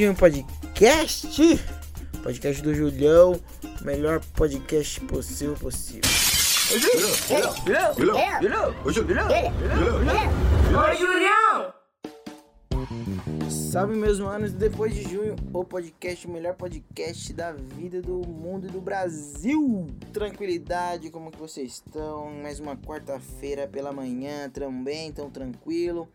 De um podcast, podcast do Julião, melhor podcast possível possível. Oi, Julião! Salve meus manos, depois de junho, o podcast, o melhor podcast da vida, do mundo e do Brasil. Tranquilidade, como que vocês estão? Mais uma quarta-feira pela manhã, também, tão tranquilo.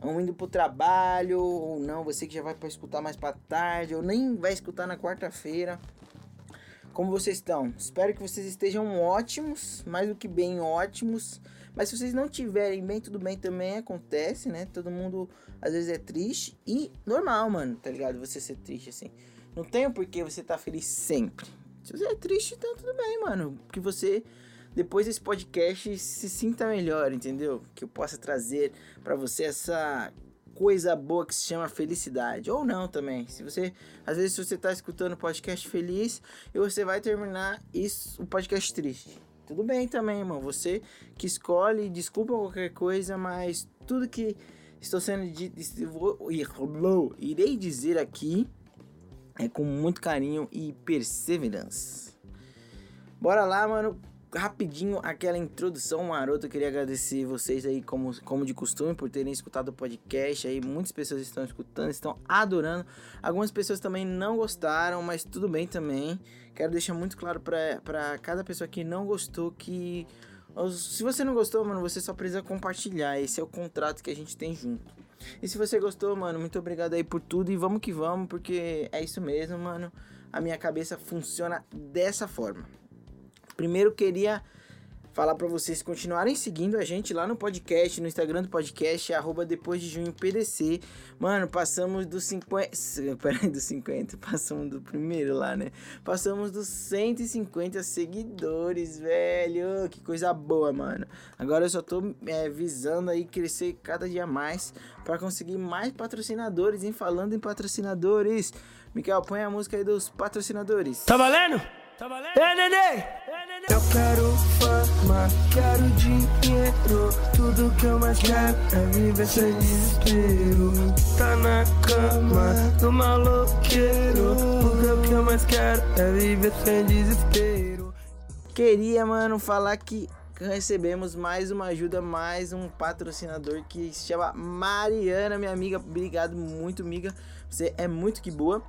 Vão indo pro trabalho, ou não, você que já vai para escutar mais pra tarde, ou nem vai escutar na quarta-feira. Como vocês estão? Espero que vocês estejam ótimos, mais do que bem ótimos. Mas se vocês não tiverem bem, tudo bem também acontece, né? Todo mundo às vezes é triste e normal, mano, tá ligado? Você ser triste assim. Não tem por que você tá feliz sempre. Se você é triste, então tudo bem, mano. Que você depois desse podcast se sinta melhor, entendeu? Que eu possa trazer para você essa coisa boa que se chama felicidade. Ou não também. Se você. Às vezes você tá escutando podcast feliz e você vai terminar isso, o podcast triste. Tudo bem também, irmão. Você que escolhe, desculpa qualquer coisa, mas tudo que estou sendo dito, irei dizer aqui é com muito carinho e perseverança. Bora lá, mano rapidinho aquela introdução marota. Eu queria agradecer vocês aí, como, como de costume, por terem escutado o podcast. Aí muitas pessoas estão escutando, estão adorando. Algumas pessoas também não gostaram, mas tudo bem também. Quero deixar muito claro para cada pessoa que não gostou que. Se você não gostou, mano, você só precisa compartilhar. Esse é o contrato que a gente tem junto. E se você gostou, mano, muito obrigado aí por tudo e vamos que vamos, porque é isso mesmo, mano. A minha cabeça funciona dessa forma. Primeiro queria falar para vocês continuarem seguindo a gente lá no podcast, no Instagram do podcast, arroba depois de junho PDC. Mano, passamos dos 50. Peraí, dos 50, passamos do primeiro lá, né? Passamos dos 150 seguidores, velho. Que coisa boa, mano. Agora eu só tô é, visando aí crescer cada dia mais para conseguir mais patrocinadores, hein? Falando em patrocinadores. Miquel, põe a música aí dos patrocinadores. Tá valendo? Tá valendo? É, neném! Eu quero fama, quero dinheiro. Tudo que eu mais quero é viver sem desespero. Tá na cama do maloqueiro. Porque o que eu mais quero é viver sem desespero. Queria, mano, falar que recebemos mais uma ajuda, mais um patrocinador que se chama Mariana, minha amiga. Obrigado muito, amiga. Você é muito que boa.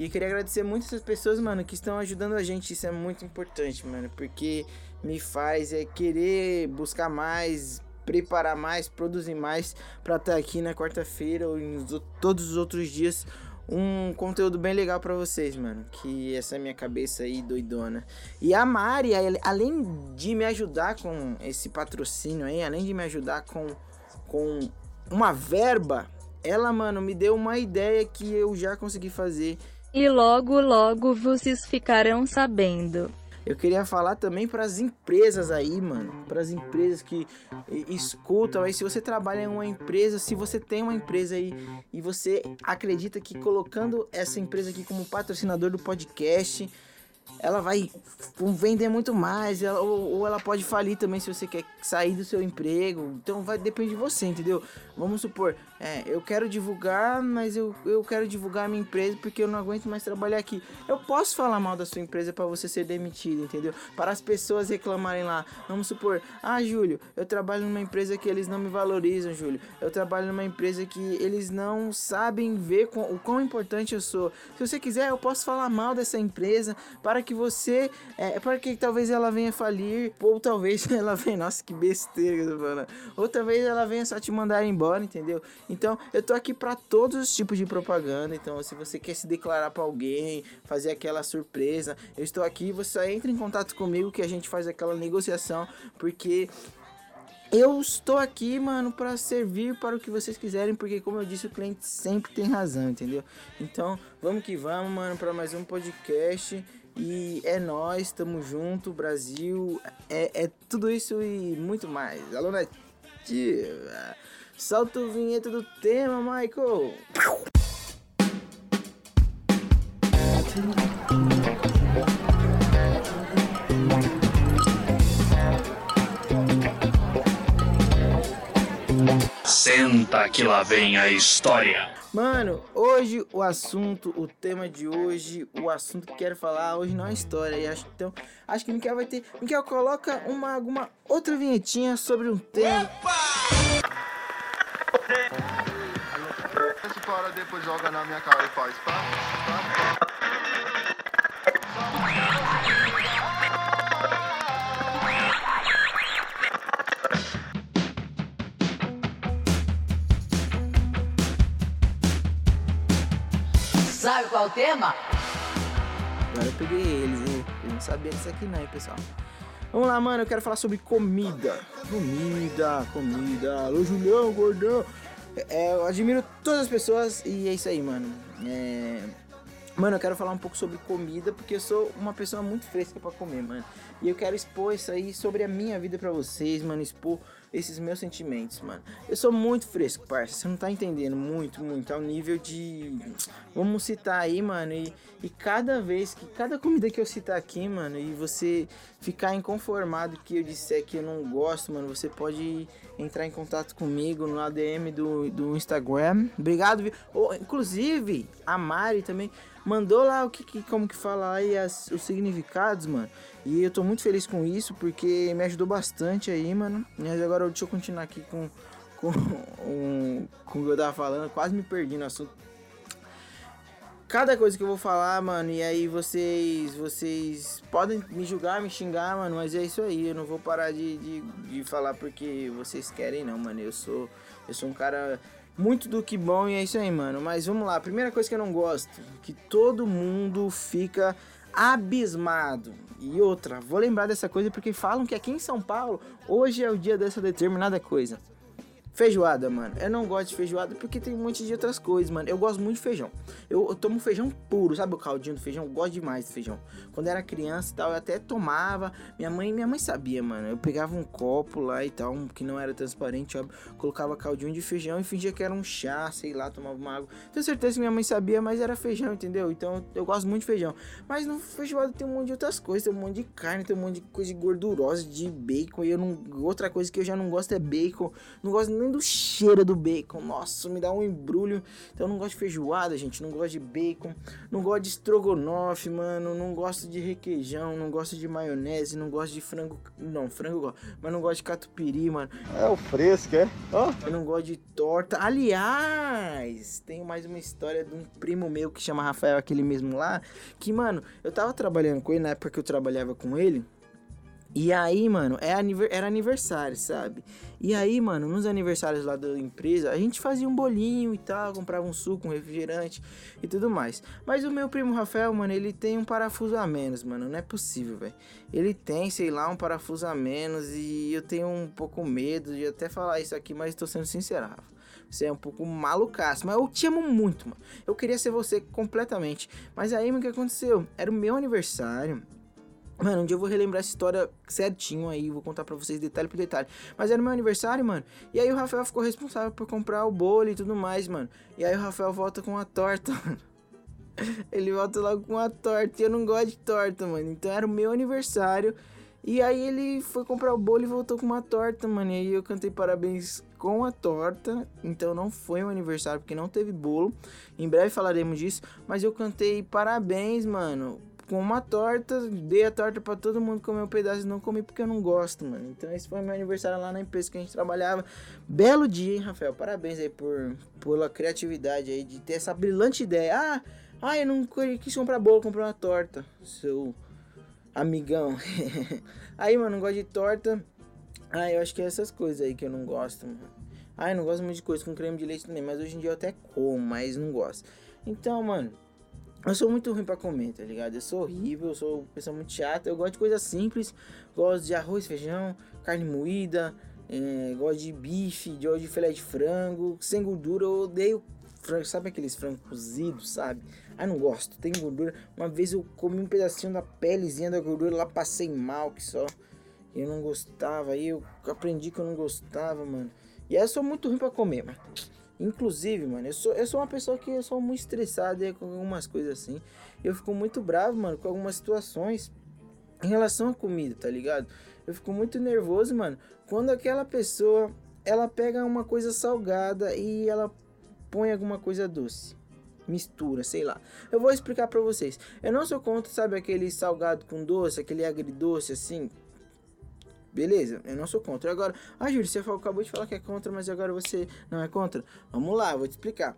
E queria agradecer muito essas pessoas, mano, que estão ajudando a gente. Isso é muito importante, mano, porque me faz é querer buscar mais, preparar mais, produzir mais para estar tá aqui na quarta-feira ou em todos os outros dias um conteúdo bem legal para vocês, mano. Que essa é minha cabeça aí doidona. E a Mari, além de me ajudar com esse patrocínio aí, além de me ajudar com, com uma verba, ela, mano, me deu uma ideia que eu já consegui fazer e logo logo vocês ficarão sabendo. Eu queria falar também para as empresas aí, mano, para as empresas que escutam aí, se você trabalha em uma empresa, se você tem uma empresa aí e você acredita que colocando essa empresa aqui como patrocinador do podcast, ela vai vender muito mais, ela, ou, ou, ela pode falir também se você quer sair do seu emprego. Então vai depender de você, entendeu? Vamos supor, é, eu quero divulgar, mas eu, eu quero divulgar a minha empresa porque eu não aguento mais trabalhar aqui. Eu posso falar mal da sua empresa para você ser demitido, entendeu? Para as pessoas reclamarem lá. Vamos supor, ah, Júlio, eu trabalho numa empresa que eles não me valorizam, Júlio. Eu trabalho numa empresa que eles não sabem ver com, o quão importante eu sou. Se você quiser, eu posso falar mal dessa empresa para que você, é, para que talvez ela venha falir, ou talvez ela venha, nossa, que besteira que eu tô falando. Ou talvez ela venha só te mandar embora, entendeu? Então, eu tô aqui para todos os tipos de propaganda. Então, se você quer se declarar para alguém, fazer aquela surpresa, eu estou aqui, você só entra em contato comigo que a gente faz aquela negociação, porque eu estou aqui, mano, para servir para o que vocês quiserem, porque como eu disse, o cliente sempre tem razão, entendeu? Então, vamos que vamos, mano, para mais um podcast. E é nós, tamo junto, Brasil, é, é tudo isso e muito mais. Alô, nativa. Solta o vinheta do tema, Michael. Senta que lá vem a história. Mano, hoje o assunto, o tema de hoje, o assunto que quero falar hoje não é história. E acho, então, acho que Miquel vai ter. Miquel, coloca uma, alguma outra vinhetinha sobre um tema. Esse para depois joga na minha cara e faz pá, pá, pá. Sabe qual é o tema? Agora eu peguei eles, hein? Eu não sabia disso aqui não, hein, pessoal. Vamos lá, mano, eu quero falar sobre comida. Comida, comida. Alô, Julião, gordão. É, eu admiro todas as pessoas e é isso aí, mano. É... Mano, eu quero falar um pouco sobre comida porque eu sou uma pessoa muito fresca pra comer, mano. E eu quero expor isso aí sobre a minha vida pra vocês, mano. Expor esses meus sentimentos, mano. Eu sou muito fresco, parça. Você não tá entendendo muito, muito. Ao nível de. Vamos citar aí, mano. E, e cada vez que. Cada comida que eu citar aqui, mano, e você ficar inconformado que eu disser que eu não gosto, mano, você pode entrar em contato comigo no ADM do, do Instagram. Obrigado, vi- Ô, inclusive, a Mari também mandou lá o que, que- como que fala aí as, os significados, mano. E eu tô muito feliz com isso porque me ajudou bastante aí, mano. Mas agora deixa eu continuar aqui com com, um, com o que eu tava falando, quase me perdi no assunto. Cada coisa que eu vou falar, mano, e aí vocês vocês podem me julgar, me xingar, mano, mas é isso aí, eu não vou parar de, de, de falar porque vocês querem não, mano. Eu sou eu sou um cara muito do que bom e é isso aí, mano. Mas vamos lá, primeira coisa que eu não gosto, que todo mundo fica abismado. E outra, vou lembrar dessa coisa porque falam que aqui em São Paulo hoje é o dia dessa determinada coisa. Feijoada, mano. Eu não gosto de feijoada porque tem um monte de outras coisas, mano. Eu gosto muito de feijão. Eu, eu tomo feijão puro, sabe o caldinho do feijão? Eu gosto demais de feijão. Quando era criança e tal, eu até tomava. Minha mãe, minha mãe sabia, mano. Eu pegava um copo lá e tal, um que não era transparente, óbvio. Colocava caldinho de feijão e fingia que era um chá, sei lá, tomava uma água. Tenho certeza que minha mãe sabia, mas era feijão, entendeu? Então eu gosto muito de feijão. Mas no feijoada tem um monte de outras coisas, tem um monte de carne, tem um monte de coisa gordurosa, de bacon. E eu não. Outra coisa que eu já não gosto é bacon. Não gosto nem do cheiro do bacon. Nossa, me dá um embrulho. Então eu não gosto de feijoada, gente. Não gosto de bacon. Não gosto de estrogonofe, mano. Não gosto de requeijão. Não gosto de maionese. Não gosto de frango. Não, frango eu gosto. Mas não gosto de catupiry, mano. É o fresco, é? Ó. Eu não gosto de torta. Aliás, tenho mais uma história de um primo meu que chama Rafael, aquele mesmo lá. Que, mano, eu tava trabalhando com ele na época que eu trabalhava com ele. E aí, mano, é era aniversário, sabe? E aí, mano, nos aniversários lá da empresa, a gente fazia um bolinho e tal, comprava um suco, um refrigerante e tudo mais. Mas o meu primo Rafael, mano, ele tem um parafuso a menos, mano. Não é possível, velho. Ele tem, sei lá, um parafuso a menos e eu tenho um pouco medo de até falar isso aqui, mas tô sendo sincero, Rafa. Você é um pouco malucaço, mas eu te amo muito, mano. Eu queria ser você completamente. Mas aí, mano, o que aconteceu? Era o meu aniversário. Mano, um dia eu vou relembrar essa história certinho aí, vou contar pra vocês detalhe por detalhe. Mas era meu aniversário, mano. E aí o Rafael ficou responsável por comprar o bolo e tudo mais, mano. E aí o Rafael volta com a torta, mano. Ele volta logo com a torta e eu não gosto de torta, mano. Então era o meu aniversário. E aí ele foi comprar o bolo e voltou com uma torta, mano. E aí eu cantei parabéns com a torta. Então não foi um aniversário porque não teve bolo. Em breve falaremos disso. Mas eu cantei parabéns, mano. Com uma torta, dei a torta pra todo mundo comer um pedaço e não comi porque eu não gosto, mano. Então esse foi meu aniversário lá na empresa que a gente trabalhava. Belo dia, hein, Rafael? Parabéns aí por pela criatividade aí de ter essa brilhante ideia. Ah, ah, eu não quis comprar bolo, comprei uma torta. Seu amigão. aí, mano, não gosto de torta. Ah, eu acho que é essas coisas aí que eu não gosto, mano. Ah, eu não gosto muito de coisa com creme de leite também, mas hoje em dia eu até como, mas não gosto. Então, mano, eu sou muito ruim pra comer, tá ligado? Eu sou horrível, eu sou pessoa muito chata. Eu gosto de coisas simples. Gosto de arroz, feijão, carne moída. eh, gosto de bife, gosto de filé de frango. Sem gordura, eu odeio frango. Sabe aqueles frangos cozidos, sabe? Ah, não gosto, tem gordura. Uma vez eu comi um pedacinho da pelezinha da gordura lá, passei mal que só. Eu não gostava, aí eu aprendi que eu não gostava, mano. E aí eu sou muito ruim pra comer, mano. Inclusive, mano, eu sou, eu sou uma pessoa que eu sou muito estressada com algumas coisas assim. Eu fico muito bravo, mano, com algumas situações em relação à comida, tá ligado? Eu fico muito nervoso, mano, quando aquela pessoa ela pega uma coisa salgada e ela põe alguma coisa doce. Mistura, sei lá. Eu vou explicar pra vocês. Eu não sou contra, sabe, aquele salgado com doce, aquele agridoce assim. Beleza, eu não sou contra. Agora, ah, Júlio, você acabou de falar que é contra, mas agora você não é contra? Vamos lá, vou te explicar.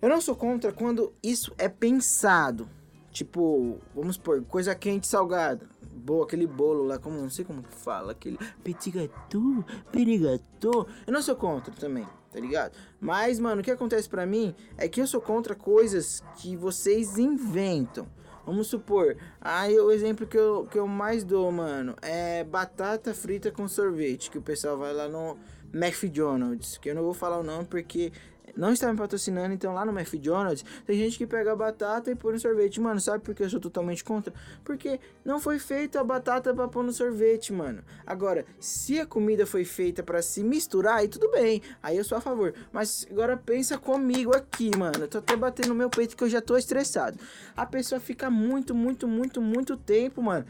Eu não sou contra quando isso é pensado. Tipo, vamos supor, coisa quente salgada. Boa, aquele bolo lá, como não sei como que fala, aquele petit gâteau, petit gâteau. Eu não sou contra também, tá ligado? Mas, mano, o que acontece pra mim é que eu sou contra coisas que vocês inventam. Vamos supor, aí o exemplo que eu, que eu mais dou, mano, é batata frita com sorvete, que o pessoal vai lá no McDonald's, que eu não vou falar o nome porque não está me patrocinando, então lá no McDonald's tem gente que pega a batata e põe no sorvete. Mano, sabe por que eu sou totalmente contra? Porque não foi feita a batata pra pôr no sorvete, mano. Agora, se a comida foi feita pra se misturar, aí tudo bem, aí eu sou a favor. Mas agora pensa comigo aqui, mano. Eu tô até batendo no meu peito que eu já tô estressado. A pessoa fica muito, muito, muito, muito tempo, mano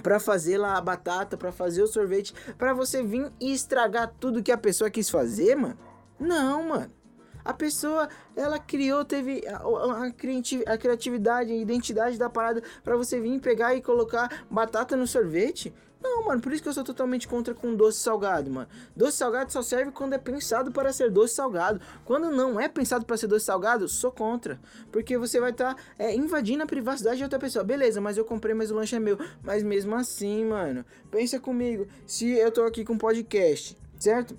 Pra fazer lá a batata, pra fazer o sorvete, pra você vir e estragar tudo que a pessoa quis fazer, mano? Não, mano. A pessoa, ela criou, teve a, a- a criati- a criatividade, a identidade da parada pra você vir pegar e colocar batata no sorvete. Não, mano, por isso que eu sou totalmente contra com doce salgado, mano. Doce salgado só serve quando é pensado para ser doce salgado. Quando não é pensado para ser doce salgado, sou contra. Porque você vai estar invadindo a privacidade de outra pessoa. Beleza, mas eu comprei, mas o lanche é meu. Mas mesmo assim, mano, pensa comigo. Se eu tô aqui com um podcast, certo?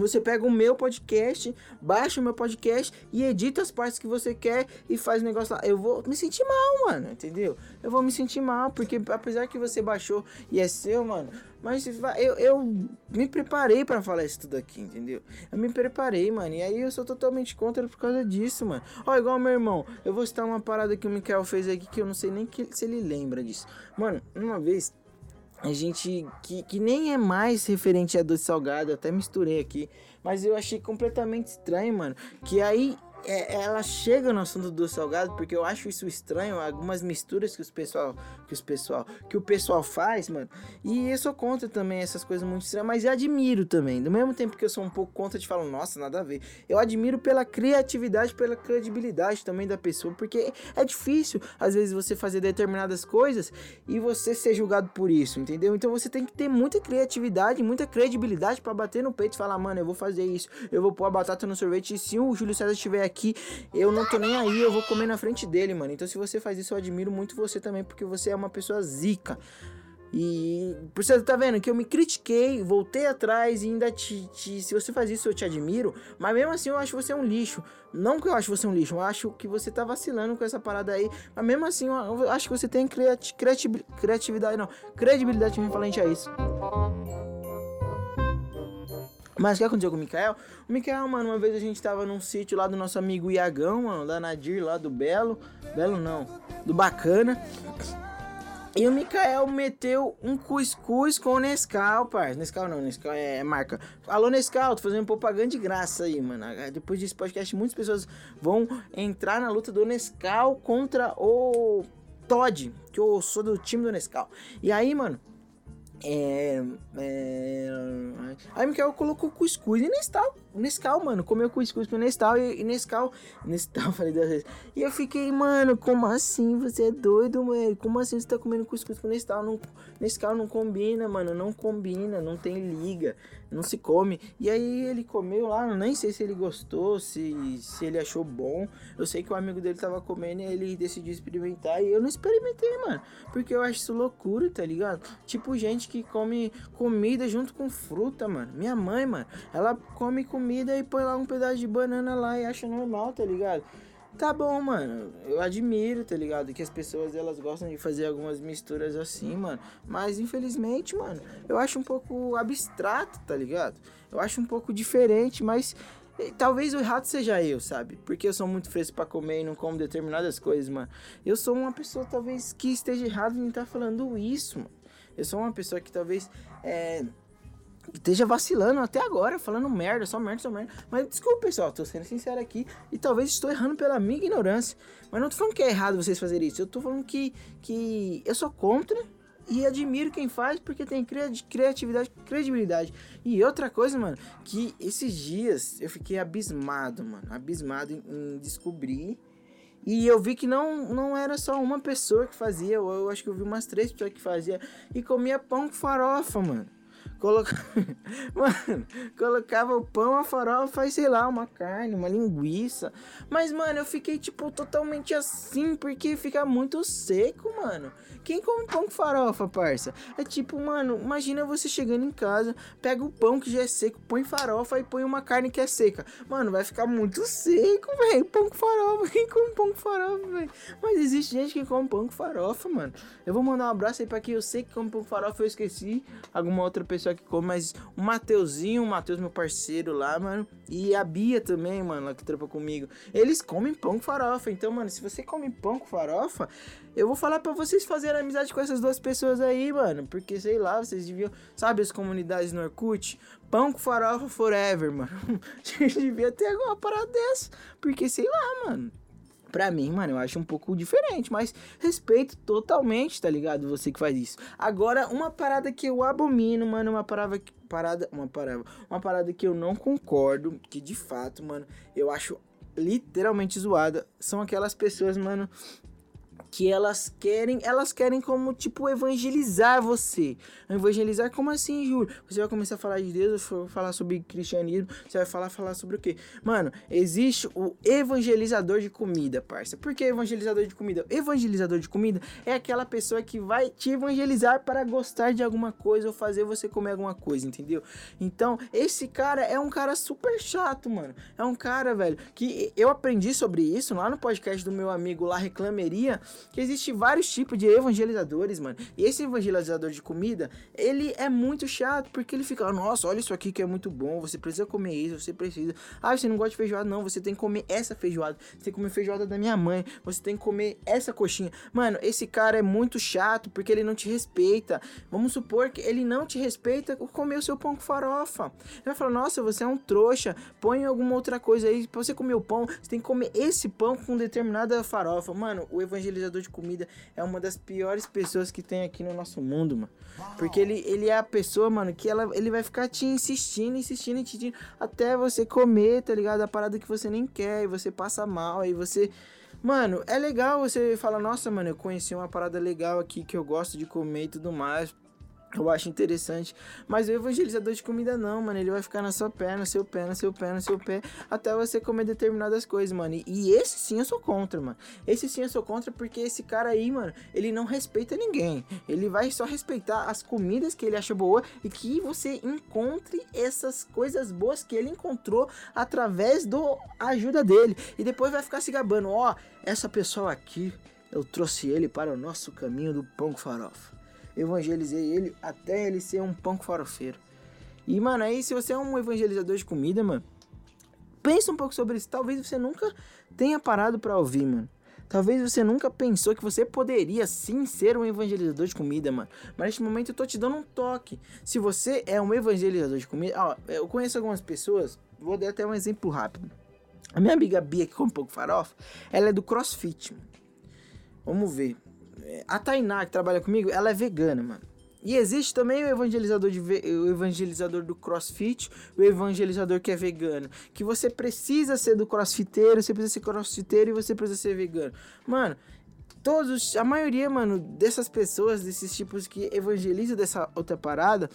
Você pega o meu podcast, baixa o meu podcast e edita as partes que você quer e faz o negócio lá. Eu vou me sentir mal, mano, entendeu? Eu vou me sentir mal, porque apesar que você baixou e é seu, mano, mas eu, eu me preparei pra falar isso tudo aqui, entendeu? Eu me preparei, mano, e aí eu sou totalmente contra por causa disso, mano. Ó, igual meu irmão, eu vou citar uma parada que o Mikael fez aqui que eu não sei nem que, se ele lembra disso. Mano, uma vez a gente que, que nem é mais referente a doce salgado, até misturei aqui, mas eu achei completamente estranho, mano. Que aí é, ela chega no assunto do salgado, porque eu acho isso estranho, algumas misturas que os pessoal, que os pessoal, que o pessoal faz, mano. E eu sou contra também essas coisas muito estranhas, mas eu admiro também. Do mesmo tempo que eu sou um pouco contra de falar, nossa, nada a ver. Eu admiro pela criatividade, pela credibilidade também da pessoa, porque é difícil às vezes você fazer determinadas coisas e você ser julgado por isso, entendeu? Então você tem que ter muita criatividade, muita credibilidade pra bater no peito e falar, mano, eu vou fazer isso, eu vou pôr a batata no sorvete e se o Júlio César estiver aqui, eu não tô nem aí, eu vou comer na frente dele, mano. Então se você faz isso, eu admiro muito você também, porque você é uma pessoa zica. E por você tá vendo que eu me critiquei, voltei atrás e ainda te, te- Se você faz isso, eu te admiro. Mas mesmo assim, eu acho você um lixo. Não que eu acho você um lixo, eu acho que você tá vacilando com essa parada aí. Mas mesmo assim, eu acho que você tem criati criati- criatividade, não. Credibilidade referente a isso. Mas o que aconteceu com o Mikael? O Mikael, mano, uma vez a gente tava num sítio lá do nosso amigo Iagão, mano, da Nadir, lá do Belo. Belo não, do Bacana. E o Mikael meteu um cuscuz com o Nescau, parça. Nescau não, Nescau é marca. Alô, Nescau, tô fazendo propaganda de graça aí, mano. Depois desse podcast, muitas pessoas vão entrar na luta do Nescau contra o Todd, que eu sou do time do Nescau. E aí, mano, é, é, aí o Mikael colocou cuscuz e Nescau, Nescau, mano, comeu cuscuz com Nescau e, e Nescau, Nescau, falei duas vezes. E eu fiquei, mano, como assim? Você é doido, mano? Como assim você tá comendo cuscuz com Nescau? Não, Nescau não combina, mano, não combina, não tem liga, não se come. E aí ele comeu lá, nem sei se ele gostou, se, se ele achou bom. Eu sei que o amigo dele tava comendo e ele decidiu experimentar e eu não experimentei, mano, porque eu acho isso loucura, tá ligado? Tipo gente que come comida junto com fruta, mano. Minha mãe, mano, ela come comida e põe lá um pedaço de banana lá e acha normal, tá ligado? Tá bom, mano. Eu admiro, tá ligado? Que as pessoas elas gostam de fazer algumas misturas assim, mano. Mas infelizmente, mano, eu acho um pouco abstrato, tá ligado? Eu acho um pouco diferente, mas eh, talvez o errado seja eu, sabe? Porque eu sou muito fresco pra comer e não como determinadas coisas, mano. Eu sou uma pessoa talvez que esteja errado em estar falando isso, mano. Eu sou uma pessoa que talvez é, esteja vacilando até agora, falando merda, só merda, só merda. Mas desculpa, pessoal, tô sendo sincero aqui e talvez estou errando pela minha ignorância. Mas não tô falando que é errado vocês fazerem isso, eu tô falando que, que eu sou contra e admiro quem faz porque tem cria- criatividade, credibilidade. E outra coisa, mano, que esses dias eu fiquei abismado, mano, abismado em, em descobrir. E eu vi que não, não era só uma pessoa que fazia, eu, eu acho que eu vi umas três pessoas que fazia e comia pão com farofa, mano. Coloca... Mano, colocava o pão, a farofa e sei lá, uma carne, uma linguiça. Mas, mano, eu fiquei, tipo, totalmente assim, porque fica muito seco, mano. Quem come pão com farofa, parça? É tipo, mano, imagina você chegando em casa, pega o pão que já é seco, põe farofa e põe uma carne que é seca. Mano, vai ficar muito seco, velho. Pão com farofa. Quem come pão com farofa, velho? Mas existe gente que come pão com farofa, mano. Eu vou mandar um abraço aí pra quem eu sei que come pão com farofa, eu esqueci. Alguma outra pessoa que come, mas o Mateuzinho, o Mateus, meu parceiro lá, mano. E a Bia também, mano, lá que trampa comigo. Eles comem pão com farofa. Então, mano, se você come pão com farofa, eu vou falar pra vocês fazerem amizade com essas duas pessoas aí, mano. Porque, sei lá, vocês deviam. Sabe as comunidades no Orkut? Pão com farofa forever, mano. devia ter alguma parada dessa. Porque, sei lá, mano. Pra mim, mano, eu acho um pouco diferente, mas respeito totalmente, tá ligado? Você que faz isso. Agora, uma parada que eu abomino, mano, uma parada que parada, uma parada, uma parada que eu não concordo, que de fato, mano, eu acho literalmente zoada, são aquelas pessoas, mano, que elas querem, elas querem como tipo evangelizar você. Evangelizar como assim, Júlio? Você vai começar a falar de Deus, falar sobre cristianismo, você vai falar falar sobre o quê? Mano, existe o evangelizador de comida, parça. Por que evangelizador de comida? Evangelizador de comida é aquela pessoa que vai te evangelizar para gostar de alguma coisa ou fazer você comer alguma coisa, entendeu? Então, esse cara é um cara super chato, mano. É um cara, velho, que eu aprendi sobre isso lá no podcast do meu amigo lá Reclameria, que existe vários tipos de evangelizadores, mano. E esse evangelizador de comida, ele é muito chato, porque ele fica, nossa, olha isso aqui que é muito bom, você precisa comer isso, você precisa. Ah, você não gosta de feijoada? Não, você tem que comer essa feijoada. Você tem que comer feijoada da minha mãe, você tem que comer essa coxinha. Mano, esse cara é muito chato, porque ele não te respeita. Vamos supor que ele não te respeita comer o seu pão com farofa. Ele vai falar, nossa, você é um trouxa, põe alguma outra coisa aí, pra você comer o pão, você tem que comer esse pão com determinada farofa. Mano, o evangelizador de comida é uma das piores pessoas que tem aqui no nosso mundo, mano. Porque ele, ele é a pessoa, mano, que ela, ele vai ficar te insistindo, insistindo, insistindo, até você comer, tá ligado? A parada que você nem quer, e você passa mal, aí você... Mano, é legal você falar, nossa, mano, eu conheci uma parada legal aqui que eu gosto de comer e tudo mais. Eu acho interessante. Mas o evangelizador de comida não, mano. Ele vai ficar na sua perna, seu pé, no seu pé, no seu pé, até você comer determinadas coisas, mano. E, e esse sim eu sou contra, mano. Esse sim eu sou contra porque esse cara aí, mano, ele não respeita ninguém. Ele vai só respeitar as comidas que ele acha boa e que você encontre essas coisas boas que ele encontrou através do ajuda dele. E depois vai ficar se gabando, ó, essa pessoa aqui, eu trouxe ele para o nosso caminho do pão com farofa evangelizei ele até ele ser um pão farofeiro. E, mano, aí se você é um evangelizador de comida, mano, pensa um pouco sobre isso. Talvez você nunca tenha parado pra ouvir, mano. Talvez você nunca pensou que você poderia sim ser um evangelizador de comida, mano. Mas neste momento eu tô te dando um toque. Se você é um evangelizador de comida, ó, eu conheço algumas pessoas, vou dar até um exemplo rápido. A minha amiga Bia, que come um pouco farofa, ela é do crossfit, mano. Vamos ver. A Tainá, que trabalha comigo, ela é vegana, mano. E existe também o evangelizador, de o evangelizador do crossfit, o evangelizador que é vegano. Que você precisa ser do crossfiteiro, você precisa ser crossfiteiro e você precisa ser vegano. Mano, todos, a maioria, mano, dessas pessoas, desses tipos que evangelizam dessa outra parada,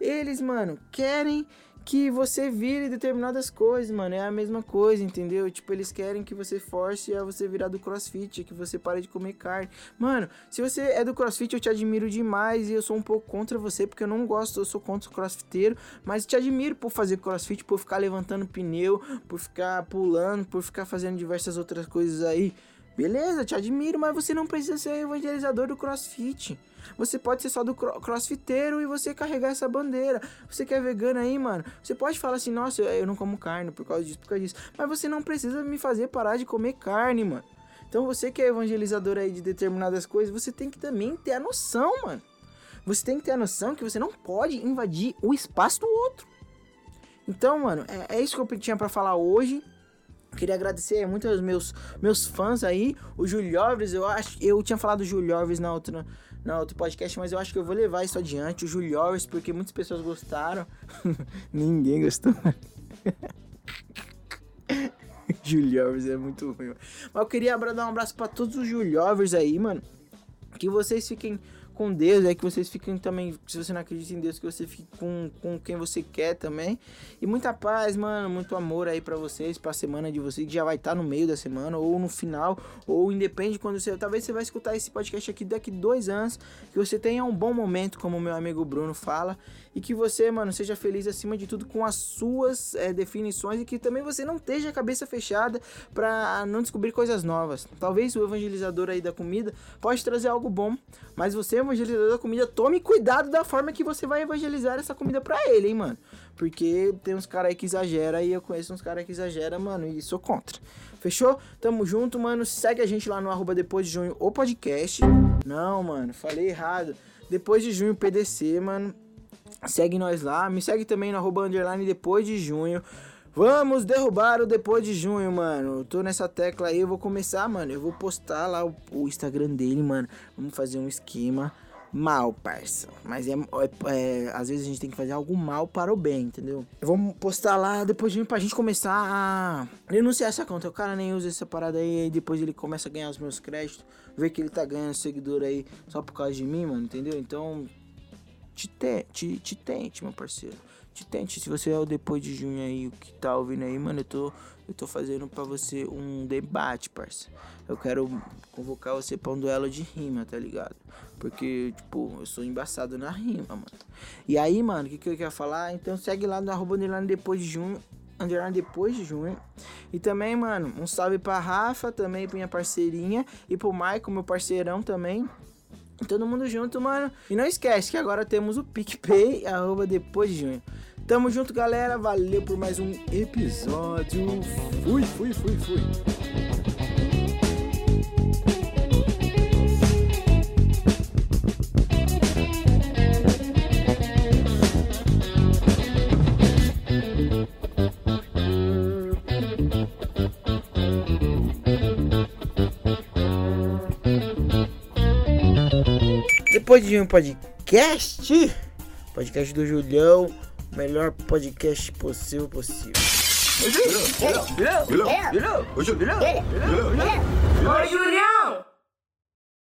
eles, mano, querem que você vire determinadas coisas, mano. É a mesma coisa, entendeu? Tipo, eles querem que você force a você virar do crossfit, que você pare de comer carne. Mano, se você é do crossfit, eu te admiro demais e eu sou um pouco contra você, porque eu não gosto, eu sou contra o crossfiteiro, mas te admiro por fazer crossfit, por ficar levantando pneu, por ficar pulando, por ficar fazendo diversas outras coisas aí. Beleza, te admiro, mas você não precisa ser evangelizador do crossfit. Você pode ser só do cro- crossfiteiro e você carregar essa bandeira. Você que é vegano aí, mano, você pode falar assim, nossa, eu não como carne por causa disso, por causa disso. Mas você não precisa me fazer parar de comer carne, mano. Então você que é evangelizador aí de determinadas coisas, você tem que também ter a noção, mano. Você tem que ter a noção que você não pode invadir o espaço do outro. Então, mano, é, é isso que eu tinha pra falar hoje. Queria agradecer muito aos meus, meus fãs aí. O Júlio Alves, eu acho. Eu tinha falado do Júlio Alves na outra, no outro podcast, mas eu acho que eu vou levar isso adiante, o Julio Alves, porque muitas pessoas gostaram. Ninguém gostou. Julio Alves é muito ruim. Mas eu queria dar um abraço pra todos os Julio Alves aí, mano. Que vocês fiquem com Deus, é que vocês fiquem também, se você não acredita em Deus, que você fique com, com quem você quer também. E muita paz, mano, muito amor aí pra vocês, pra semana de vocês, que já vai estar no meio da semana, ou no final, ou independe quando você. Talvez você vai escutar esse podcast aqui daqui dois anos, que você tenha um bom momento, como meu amigo Bruno fala, e que você, mano, seja feliz acima de tudo com as suas eh, definições e que também você não esteja a cabeça fechada pra não descobrir coisas novas. Talvez o evangelizador aí da comida pode trazer algo bom, mas você, evangelizador da comida, tome cuidado da forma que você vai evangelizar essa comida pra ele, hein, mano. Porque tem uns caras aí que exagera e eu conheço uns caras que exagera, mano, e sou contra. Fechou? Tamo junto, mano. Segue a gente lá no arroba depois de junho o podcast. Não, mano, falei errado. Depois de junho PDC, mano. Segue nós lá. Me segue também no arroba underline depois de junho. Vamos derrubar o depois de junho, mano. Tô nessa tecla aí, eu vou começar, mano. Eu vou postar lá o, o Instagram dele, mano. Vamos fazer um esquema mal, parça. Mas é, é- é- Às vezes a gente tem que fazer algo mal para o bem, entendeu? Vamos postar lá depois de junho pra gente começar a denunciar essa conta. O cara nem usa essa parada aí, aí depois ele começa a ganhar os meus créditos. Ver que ele tá ganhando seguidor aí só por causa de mim, mano, entendeu? Então te, te, te tente, meu parceiro. Te tente. Se você é o depois de junho aí, o que tá ouvindo aí, mano, eu tô, eu tô fazendo pra você um debate, parça. Eu quero convocar você pra um duelo de rima, tá ligado? Porque, tipo, eu sou embaçado na rima, mano. E aí, mano, o que, que eu quero falar? Então segue lá no arroba underline depois de junho. Underline depois de junho. E também, mano, um salve pra Rafa, também pra minha parceirinha. E pro Michael, meu parceirão também. Todo mundo junto, mano. E não esquece que agora temos o PicPay, arroba depois de junho. Tamo junto, galera. Valeu por mais um episódio. Fui, fui, fui, fui. Depois de um podcast, podcast do Julião, melhor podcast possível, possível. Ô, Julião!